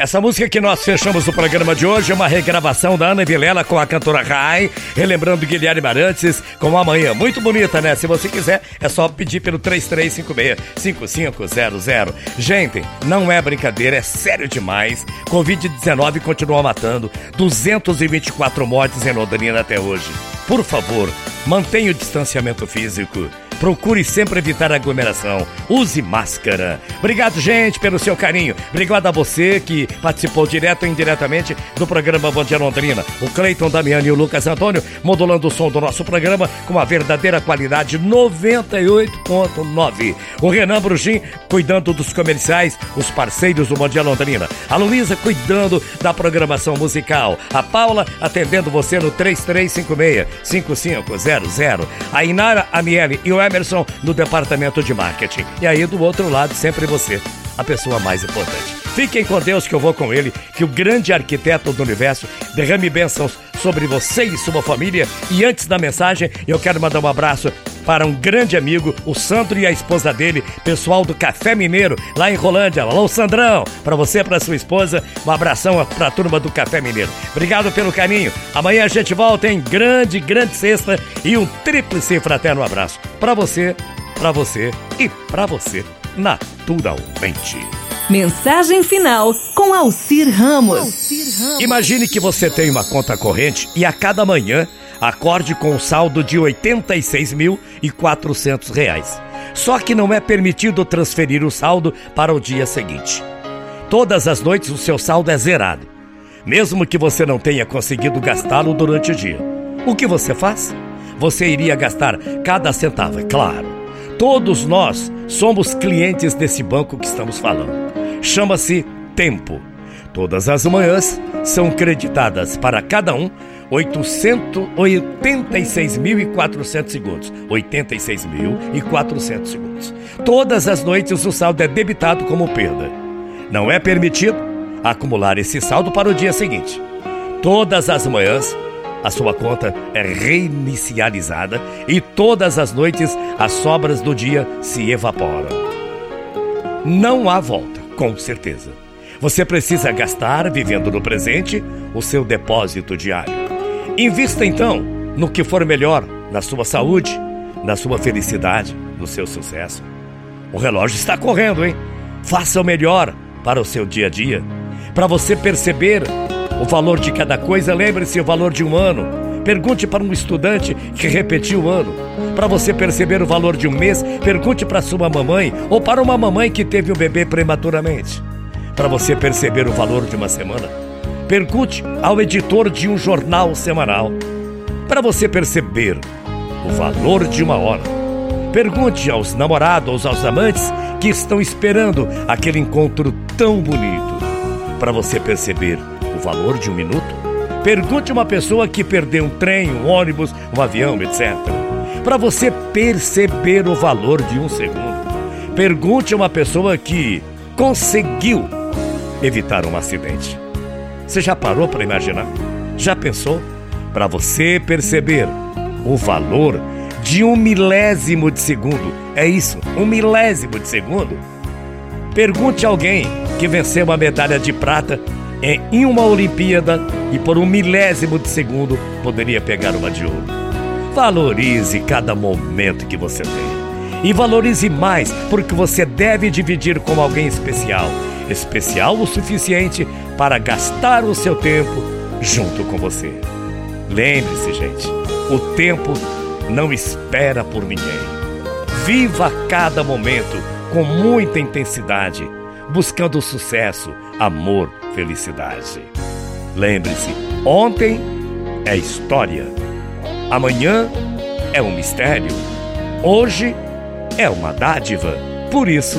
Essa música que nós fechamos o programa de hoje é uma regravação da Ana Vilela com a cantora Rai, relembrando Guilherme Arantes com Amanhã. Muito bonita, né? Se você quiser, é só pedir pelo 3356-5500. Gente, não é brincadeira, é sério demais. Covid-19 continua matando 224 mortes em Londrina até hoje. Por favor, mantenha o distanciamento físico. Procure sempre evitar aglomeração. Use máscara. Obrigado, gente, pelo seu carinho. Obrigado a você que participou direto ou indiretamente do programa Bom Dia Londrina. O Cleiton Damiani e o Lucas Antônio modulando o som do nosso programa com uma verdadeira qualidade 98.9. O Renan Brugim cuidando dos comerciais, os parceiros do Bom Dia Londrina. A Luísa cuidando da programação musical. A Paula atendendo você no 3356-5500. A Inara Amiele e o Emerson no departamento de marketing. E aí do outro lado, sempre você, a pessoa mais importante. Fiquem com Deus que eu vou com ele, que o grande arquiteto do universo derrame bênçãos sobre você e sua família. E antes da mensagem, eu quero mandar um abraço para um grande amigo, o Sandro e a esposa dele, pessoal do Café Mineiro, lá em Rolândia. Alô, Sandrão! Para você para sua esposa, um abração para a turma do Café Mineiro. Obrigado pelo carinho. Amanhã a gente volta em grande, grande sexta e um tríplice fraterno abraço para você, para você e para você, naturalmente. Mensagem final com Alcir Ramos. Imagine que você tem uma conta corrente e a cada manhã acorde com um saldo de R$ 86.400. Só que não é permitido transferir o saldo para o dia seguinte. Todas as noites o seu saldo é zerado, mesmo que você não tenha conseguido gastá-lo durante o dia. O que você faz? Você iria gastar cada centavo, é claro. Todos nós somos clientes desse banco que estamos falando chama-se tempo. Todas as manhãs são creditadas para cada um 86.400 segundos. 86.400 segundos. Todas as noites o saldo é debitado como perda. Não é permitido acumular esse saldo para o dia seguinte. Todas as manhãs a sua conta é reinicializada e todas as noites as sobras do dia se evaporam. Não há volta com certeza. Você precisa gastar, vivendo no presente, o seu depósito diário. Invista então no que for melhor na sua saúde, na sua felicidade, no seu sucesso. O relógio está correndo, hein? Faça o melhor para o seu dia a dia. Para você perceber o valor de cada coisa, lembre-se o valor de um ano. Pergunte para um estudante que repetiu o ano. Para você perceber o valor de um mês, pergunte para sua mamãe ou para uma mamãe que teve o bebê prematuramente. Para você perceber o valor de uma semana, pergunte ao editor de um jornal semanal. Para você perceber o valor de uma hora, pergunte aos namorados, aos amantes que estão esperando aquele encontro tão bonito. Para você perceber o valor de um minuto, Pergunte uma pessoa que perdeu um trem, um ônibus, um avião, etc. Para você perceber o valor de um segundo. Pergunte a uma pessoa que conseguiu evitar um acidente. Você já parou para imaginar? Já pensou? Para você perceber o valor de um milésimo de segundo. É isso, um milésimo de segundo. Pergunte a alguém que venceu uma medalha de prata em uma Olimpíada e por um milésimo de segundo poderia pegar uma de ouro. Valorize cada momento que você tem. E valorize mais, porque você deve dividir com alguém especial. Especial o suficiente para gastar o seu tempo junto com você. Lembre-se, gente, o tempo não espera por ninguém. Viva cada momento com muita intensidade, buscando sucesso, amor, felicidade. Lembre-se, ontem é história, amanhã é um mistério, hoje é uma dádiva, por isso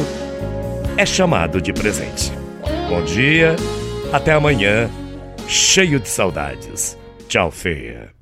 é chamado de presente. Bom dia, até amanhã, cheio de saudades. Tchau, feia.